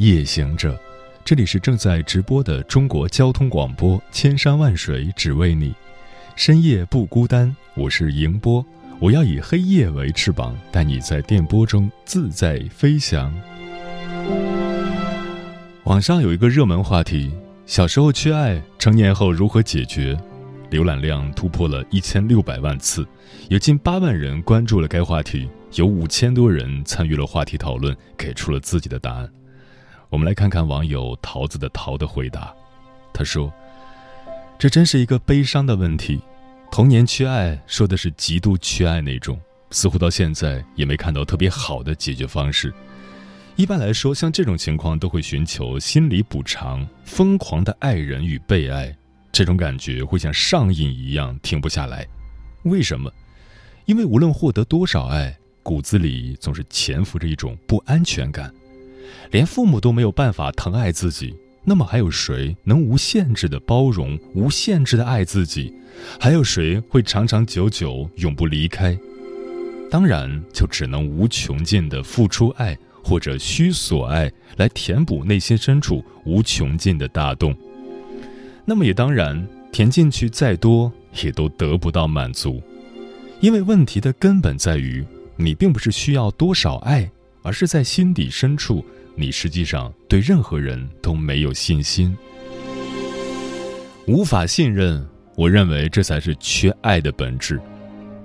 夜行者，这里是正在直播的中国交通广播，千山万水只为你，深夜不孤单。我是迎波，我要以黑夜为翅膀，带你在电波中自在飞翔。网上有一个热门话题：小时候缺爱，成年后如何解决？浏览量突破了一千六百万次，有近八万人关注了该话题。有五千多人参与了话题讨论，给出了自己的答案。我们来看看网友桃子的桃的回答。他说：“这真是一个悲伤的问题。童年缺爱，说的是极度缺爱那种，似乎到现在也没看到特别好的解决方式。一般来说，像这种情况都会寻求心理补偿，疯狂的爱人与被爱，这种感觉会像上瘾一样停不下来。为什么？因为无论获得多少爱。”骨子里总是潜伏着一种不安全感，连父母都没有办法疼爱自己，那么还有谁能无限制的包容、无限制的爱自己？还有谁会长长久久永不离开？当然，就只能无穷尽的付出爱，或者虚索爱，来填补内心深处无穷尽的大洞。那么也当然，填进去再多，也都得不到满足，因为问题的根本在于。你并不是需要多少爱，而是在心底深处，你实际上对任何人都没有信心，无法信任。我认为这才是缺爱的本质。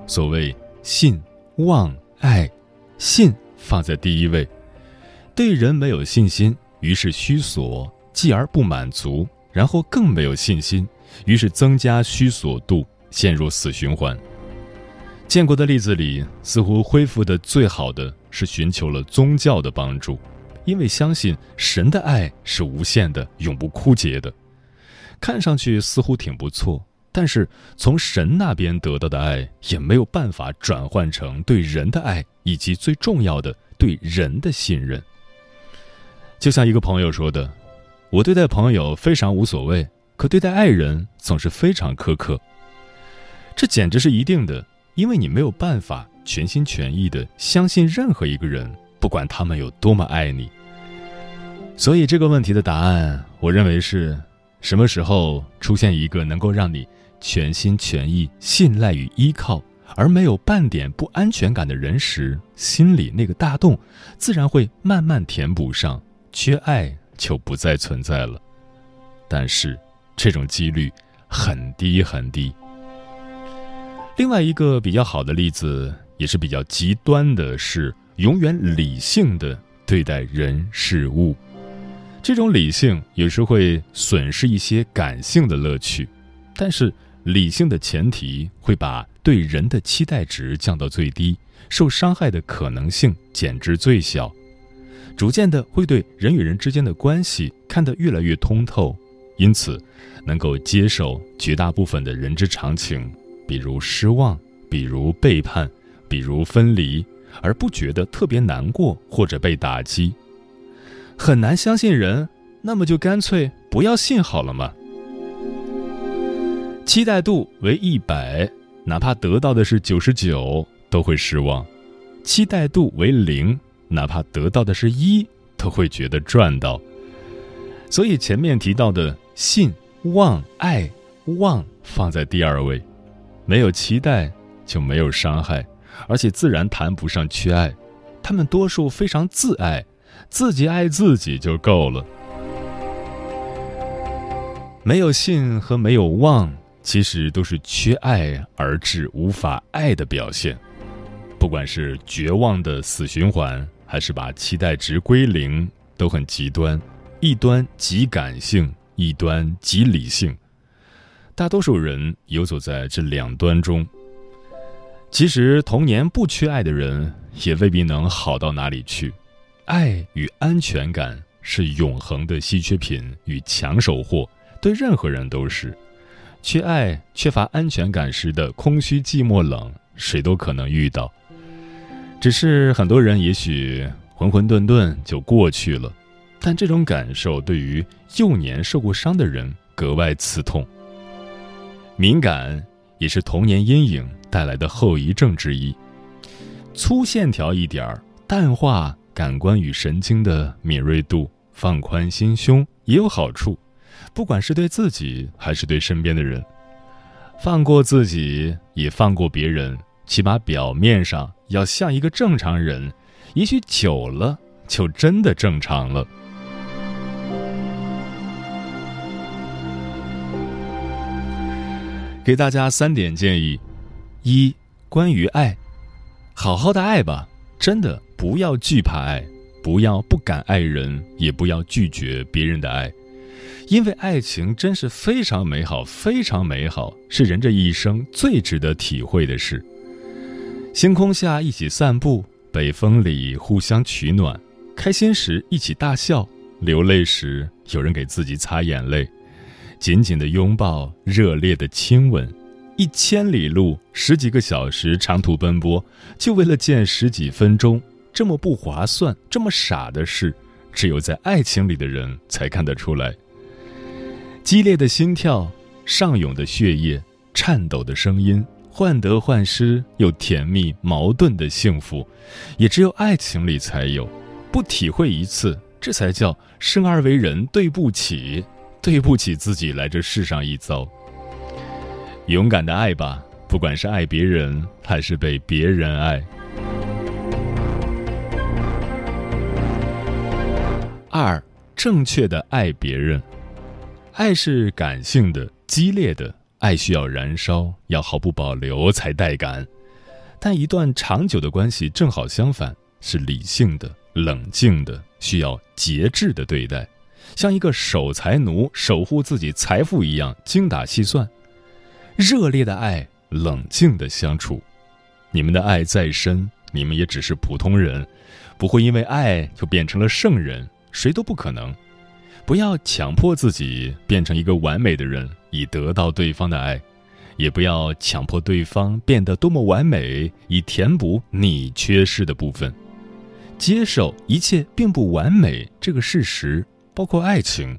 所谓信、望、爱，信放在第一位，对人没有信心，于是虚索，继而不满足，然后更没有信心，于是增加虚索度，陷入死循环。见过的例子里，似乎恢复的最好的是寻求了宗教的帮助，因为相信神的爱是无限的、永不枯竭的。看上去似乎挺不错，但是从神那边得到的爱也没有办法转换成对人的爱，以及最重要的对人的信任。就像一个朋友说的：“我对待朋友非常无所谓，可对待爱人总是非常苛刻。”这简直是一定的。因为你没有办法全心全意的相信任何一个人，不管他们有多么爱你。所以这个问题的答案，我认为是：什么时候出现一个能够让你全心全意信赖与依靠，而没有半点不安全感的人时，心里那个大洞自然会慢慢填补上，缺爱就不再存在了。但是，这种几率很低很低。另外一个比较好的例子，也是比较极端的，是永远理性的对待人事物。这种理性有时会损失一些感性的乐趣，但是理性的前提会把对人的期待值降到最低，受伤害的可能性减至最小，逐渐的会对人与人之间的关系看得越来越通透，因此能够接受绝大部分的人之常情。比如失望，比如背叛，比如分离，而不觉得特别难过或者被打击，很难相信人，那么就干脆不要信好了嘛。期待度为一百，哪怕得到的是九十九，都会失望；期待度为零，哪怕得到的是一，都会觉得赚到。所以前面提到的信、望、爱、望放在第二位。没有期待，就没有伤害，而且自然谈不上缺爱。他们多数非常自爱，自己爱自己就够了。没有信和没有望，其实都是缺爱而致无法爱的表现。不管是绝望的死循环，还是把期待值归零，都很极端。一端极感性，一端极理性。大多数人游走在这两端中。其实，童年不缺爱的人，也未必能好到哪里去。爱与安全感是永恒的稀缺品与抢手货，对任何人都是。缺爱、缺乏安全感时的空虚、寂寞、冷，谁都可能遇到。只是很多人也许混混沌沌就过去了，但这种感受对于幼年受过伤的人格外刺痛。敏感也是童年阴影带来的后遗症之一。粗线条一点儿，淡化感官与神经的敏锐度，放宽心胸也有好处。不管是对自己还是对身边的人，放过自己也放过别人，起码表面上要像一个正常人。也许久了就真的正常了。给大家三点建议：一、关于爱，好好的爱吧，真的不要惧怕爱，不要不敢爱人，也不要拒绝别人的爱，因为爱情真是非常美好，非常美好，是人这一生最值得体会的事。星空下一起散步，北风里互相取暖，开心时一起大笑，流泪时有人给自己擦眼泪。紧紧的拥抱，热烈的亲吻，一千里路，十几个小时长途奔波，就为了见十几分钟，这么不划算、这么傻的事，只有在爱情里的人才看得出来。激烈的心跳，上涌的血液，颤抖的声音，患得患失又甜蜜矛盾的幸福，也只有爱情里才有。不体会一次，这才叫生而为人，对不起。对不起自己来这世上一遭。勇敢的爱吧，不管是爱别人还是被别人爱。二，正确的爱别人。爱是感性的、激烈的，爱需要燃烧，要毫不保留才带感。但一段长久的关系正好相反，是理性的、冷静的，需要节制的对待。像一个守财奴守护自己财富一样精打细算，热烈的爱，冷静的相处。你们的爱再深，你们也只是普通人，不会因为爱就变成了圣人，谁都不可能。不要强迫自己变成一个完美的人，以得到对方的爱；也不要强迫对方变得多么完美，以填补你缺失的部分。接受一切并不完美这个事实。包括爱情，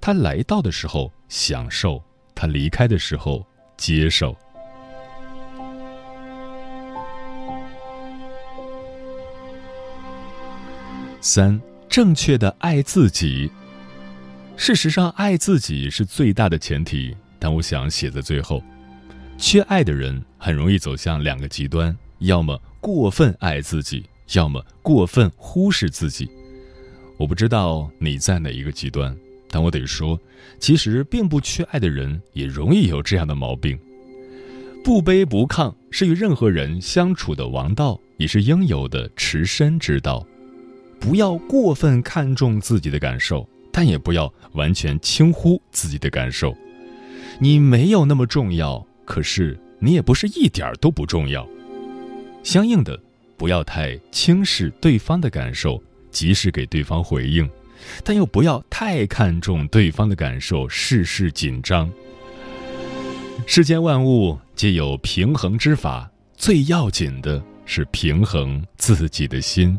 他来到的时候享受，他离开的时候接受。三，正确的爱自己。事实上，爱自己是最大的前提，但我想写在最后。缺爱的人很容易走向两个极端：要么过分爱自己，要么过分忽视自己。我不知道你在哪一个极端，但我得说，其实并不缺爱的人也容易有这样的毛病。不卑不亢是与任何人相处的王道，也是应有的持身之道。不要过分看重自己的感受，但也不要完全轻忽自己的感受。你没有那么重要，可是你也不是一点儿都不重要。相应的，不要太轻视对方的感受。及时给对方回应，但又不要太看重对方的感受，事事紧张。世间万物皆有平衡之法，最要紧的是平衡自己的心。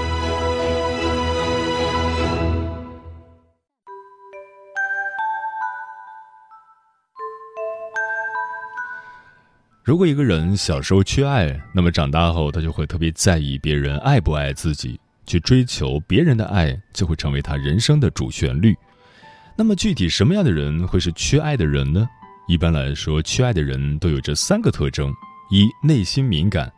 如果一个人小时候缺爱，那么长大后他就会特别在意别人爱不爱自己，去追求别人的爱，就会成为他人生的主旋律。那么具体什么样的人会是缺爱的人呢？一般来说，缺爱的人都有这三个特征：一、内心敏感。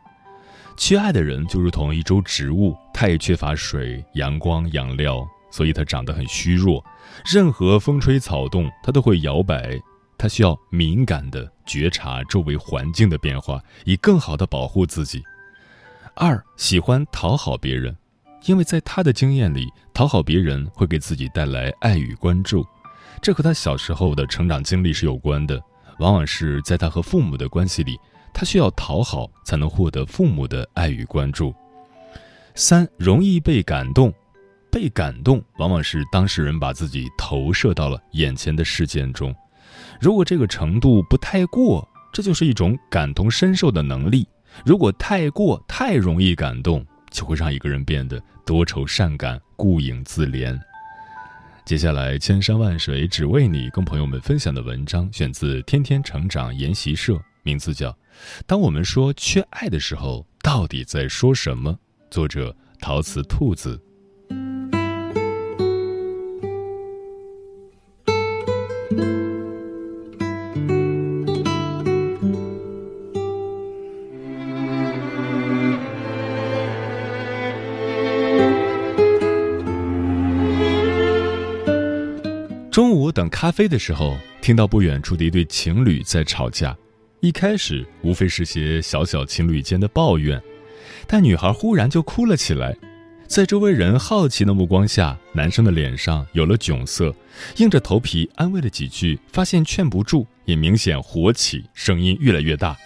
缺爱的人就如同一株植物，它也缺乏水、阳光、养料，所以它长得很虚弱，任何风吹草动，它都会摇摆。他需要敏感的觉察周围环境的变化，以更好的保护自己。二喜欢讨好别人，因为在他的经验里，讨好别人会给自己带来爱与关注，这和他小时候的成长经历是有关的。往往是在他和父母的关系里，他需要讨好才能获得父母的爱与关注。三容易被感动，被感动往往是当事人把自己投射到了眼前的事件中。如果这个程度不太过，这就是一种感同身受的能力；如果太过，太容易感动，就会让一个人变得多愁善感、顾影自怜。接下来，千山万水只为你，跟朋友们分享的文章选自《天天成长研习社》，名字叫《当我们说缺爱的时候，到底在说什么》。作者：陶瓷兔子。咖啡的时候，听到不远处的一对情侣在吵架。一开始无非是些小小情侣间的抱怨，但女孩忽然就哭了起来。在周围人好奇的目光下，男生的脸上有了窘色，硬着头皮安慰了几句，发现劝不住，也明显火起，声音越来越大：“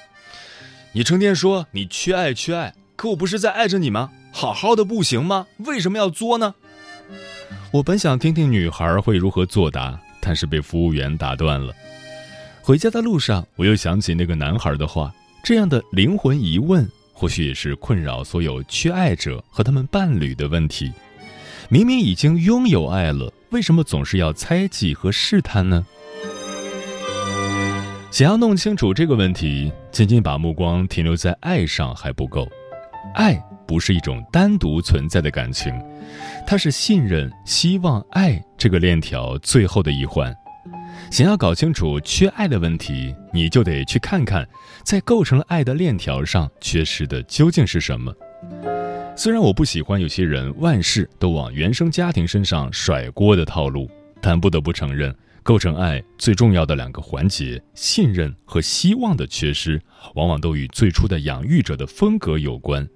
你成天说你缺爱缺爱，可我不是在爱着你吗？好好的不行吗？为什么要作呢？”我本想听听女孩会如何作答，但是被服务员打断了。回家的路上，我又想起那个男孩的话：这样的灵魂疑问，或许也是困扰所有缺爱者和他们伴侣的问题。明明已经拥有爱了，为什么总是要猜忌和试探呢？想要弄清楚这个问题，仅仅把目光停留在爱上还不够。爱不是一种单独存在的感情。它是信任、希望、爱这个链条最后的一环。想要搞清楚缺爱的问题，你就得去看看，在构成了爱的链条上缺失的究竟是什么。虽然我不喜欢有些人万事都往原生家庭身上甩锅的套路，但不得不承认，构成爱最重要的两个环节——信任和希望的缺失，往往都与最初的养育者的风格有关。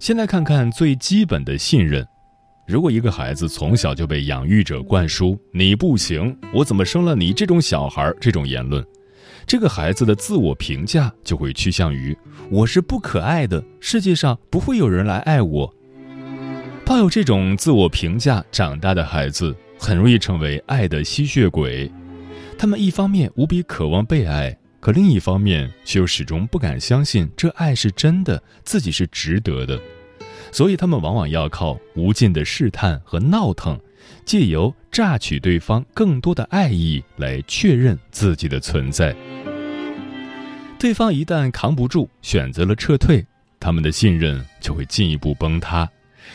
先来看看最基本的信任。如果一个孩子从小就被养育者灌输“你不行，我怎么生了你这种小孩”这种言论，这个孩子的自我评价就会趋向于“我是不可爱的，世界上不会有人来爱我”。抱有这种自我评价长大的孩子，很容易成为爱的吸血鬼。他们一方面无比渴望被爱。可另一方面，却又始终不敢相信这爱是真的，自己是值得的，所以他们往往要靠无尽的试探和闹腾，借由榨取对方更多的爱意来确认自己的存在。对方一旦扛不住，选择了撤退，他们的信任就会进一步崩塌，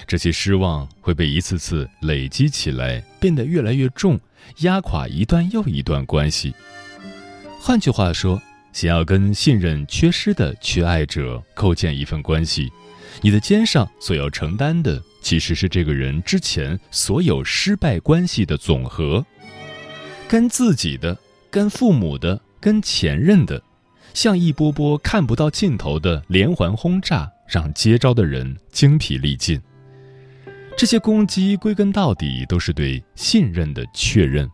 这些失望会被一次次累积起来，变得越来越重，压垮一段又一段关系。换句话说，想要跟信任缺失的缺爱者构建一份关系，你的肩上所要承担的其实是这个人之前所有失败关系的总和，跟自己的、跟父母的、跟前任的，像一波波看不到尽头的连环轰炸，让接招的人精疲力尽。这些攻击归根到底都是对信任的确认。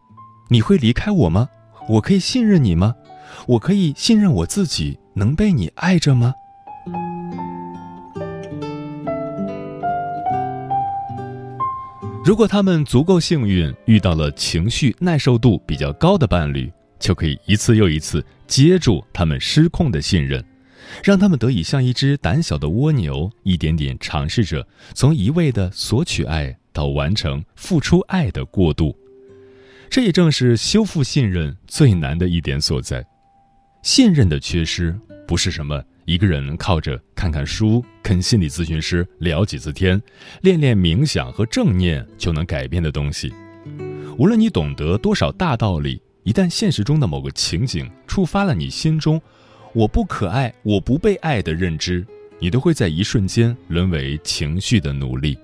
你会离开我吗？我可以信任你吗？我可以信任我自己能被你爱着吗？如果他们足够幸运，遇到了情绪耐受度比较高的伴侣，就可以一次又一次接住他们失控的信任，让他们得以像一只胆小的蜗牛，一点点尝试着从一味的索取爱到完成付出爱的过渡。这也正是修复信任最难的一点所在。信任的缺失，不是什么。一个人靠着看看书、跟心理咨询师聊几次天、练练冥想和正念就能改变的东西。无论你懂得多少大道理，一旦现实中的某个情景触发了你心中“我不可爱、我不被爱”的认知，你都会在一瞬间沦为情绪的奴隶。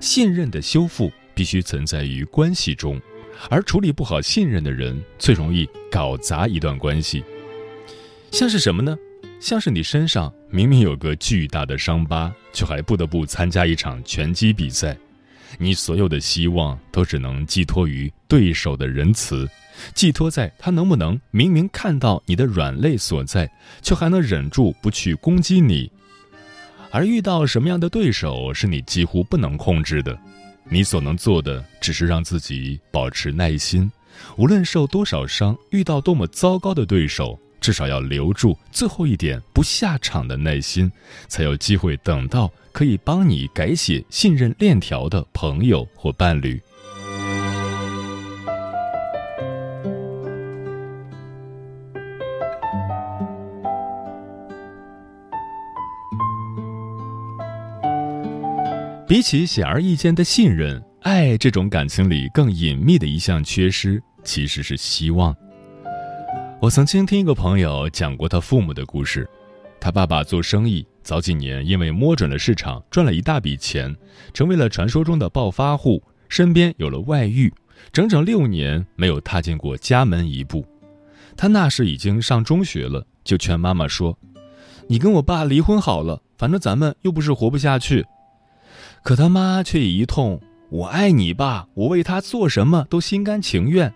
信任的修复必须存在于关系中，而处理不好信任的人，最容易搞砸一段关系。像是什么呢？像是你身上明明有个巨大的伤疤，却还不得不参加一场拳击比赛，你所有的希望都只能寄托于对手的仁慈，寄托在他能不能明明看到你的软肋所在，却还能忍住不去攻击你。而遇到什么样的对手是你几乎不能控制的，你所能做的只是让自己保持耐心，无论受多少伤，遇到多么糟糕的对手。至少要留住最后一点不下场的耐心，才有机会等到可以帮你改写信任链条的朋友或伴侣。比起显而易见的信任，爱这种感情里更隐秘的一项缺失，其实是希望。我曾经听一个朋友讲过他父母的故事，他爸爸做生意，早几年因为摸准了市场，赚了一大笔钱，成为了传说中的暴发户，身边有了外遇，整整六年没有踏进过家门一步。他那时已经上中学了，就劝妈妈说：“你跟我爸离婚好了，反正咱们又不是活不下去。”可他妈却一通“我爱你爸，我为他做什么都心甘情愿”。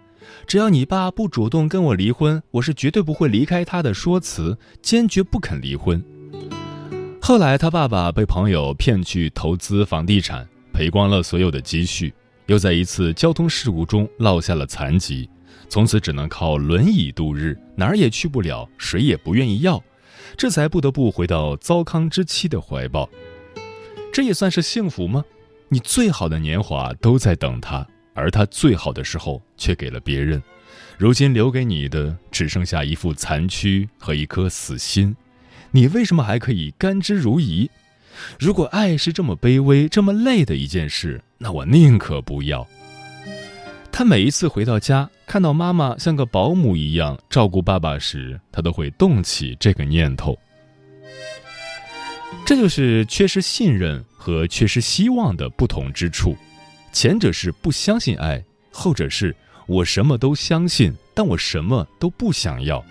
只要你爸不主动跟我离婚，我是绝对不会离开他的。说辞坚决不肯离婚。后来他爸爸被朋友骗去投资房地产，赔光了所有的积蓄，又在一次交通事故中落下了残疾，从此只能靠轮椅度日，哪儿也去不了，谁也不愿意要，这才不得不回到糟糠之妻的怀抱。这也算是幸福吗？你最好的年华都在等他。而他最好的时候却给了别人，如今留给你的只剩下一副残躯和一颗死心，你为什么还可以甘之如饴？如果爱是这么卑微、这么累的一件事，那我宁可不要。他每一次回到家，看到妈妈像个保姆一样照顾爸爸时，他都会动起这个念头。这就是缺失信任和缺失希望的不同之处。前者是不相信爱，后者是我什么都相信，但我什么都不想要。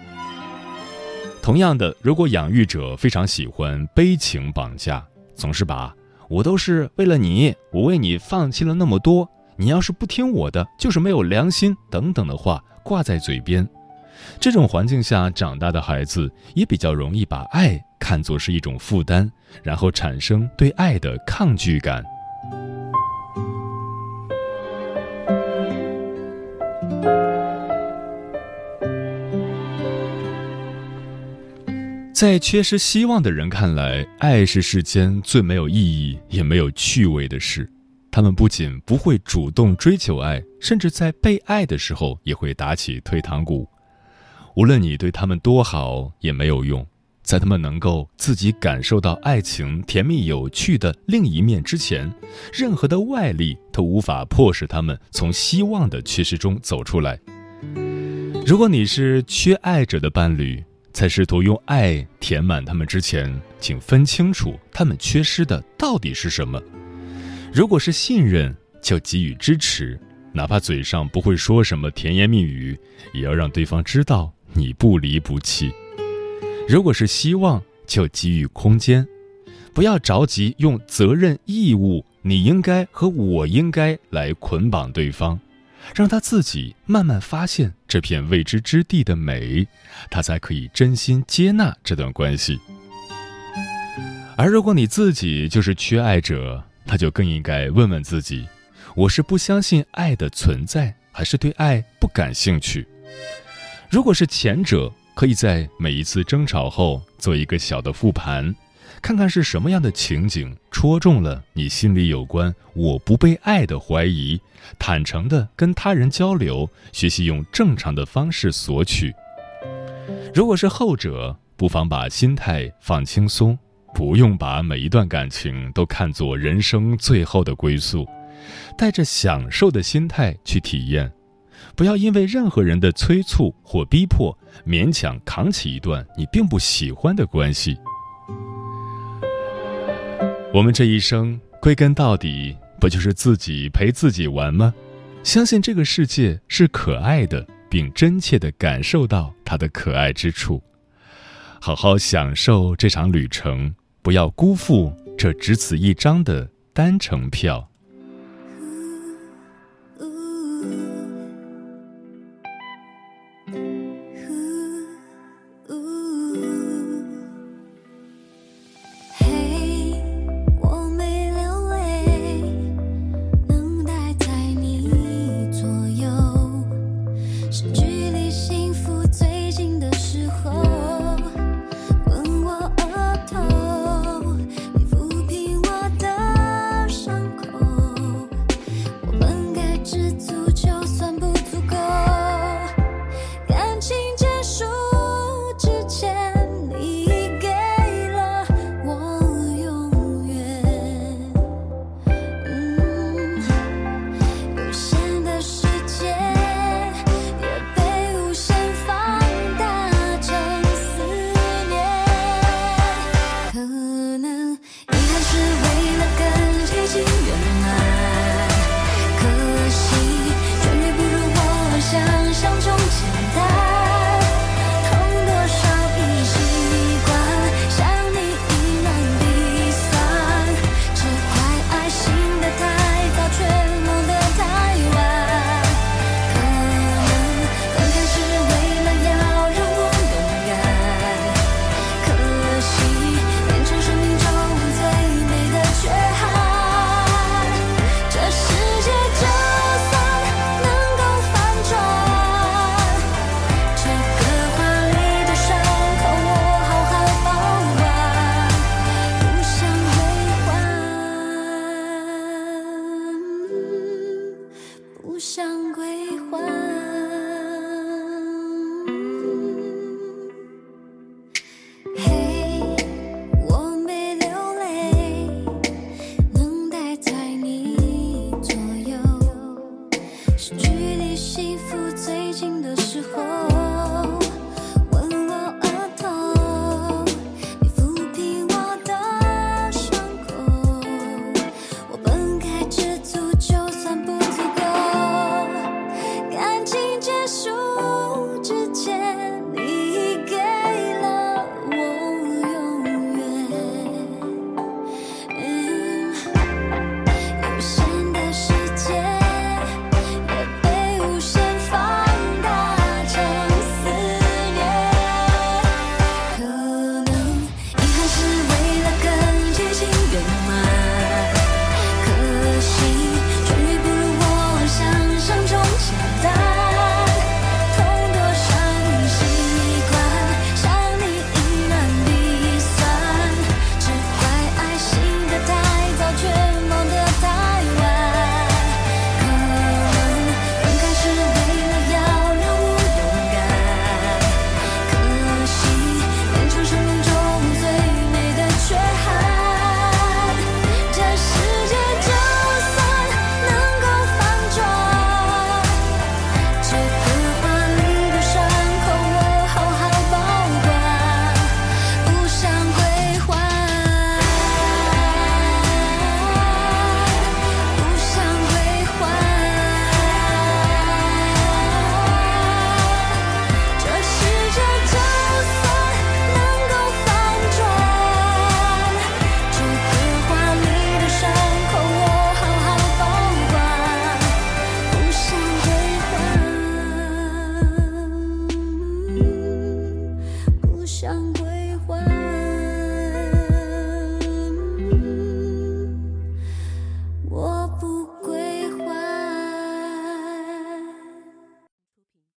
同样的，如果养育者非常喜欢悲情绑架，总是把我都是为了你，我为你放弃了那么多，你要是不听我的，就是没有良心等等的话挂在嘴边，这种环境下长大的孩子也比较容易把爱看作是一种负担，然后产生对爱的抗拒感。在缺失希望的人看来，爱是世间最没有意义也没有趣味的事。他们不仅不会主动追求爱，甚至在被爱的时候也会打起退堂鼓。无论你对他们多好，也没有用。在他们能够自己感受到爱情甜蜜有趣的另一面之前，任何的外力都无法迫使他们从希望的缺失中走出来。如果你是缺爱者的伴侣，在试图用爱填满他们之前，请分清楚他们缺失的到底是什么。如果是信任，就给予支持，哪怕嘴上不会说什么甜言蜜语，也要让对方知道你不离不弃。如果是希望，就给予空间，不要着急用责任、义务、你应该和我应该来捆绑对方，让他自己慢慢发现这片未知之地的美，他才可以真心接纳这段关系。而如果你自己就是缺爱者，他就更应该问问自己：我是不相信爱的存在，还是对爱不感兴趣？如果是前者，可以在每一次争吵后做一个小的复盘。看看是什么样的情景戳中了你心里有关我不被爱的怀疑，坦诚的跟他人交流，学习用正常的方式索取。如果是后者，不妨把心态放轻松，不用把每一段感情都看作人生最后的归宿，带着享受的心态去体验，不要因为任何人的催促或逼迫，勉强扛起一段你并不喜欢的关系。我们这一生归根到底，不就是自己陪自己玩吗？相信这个世界是可爱的，并真切地感受到它的可爱之处，好好享受这场旅程，不要辜负这只此一张的单程票。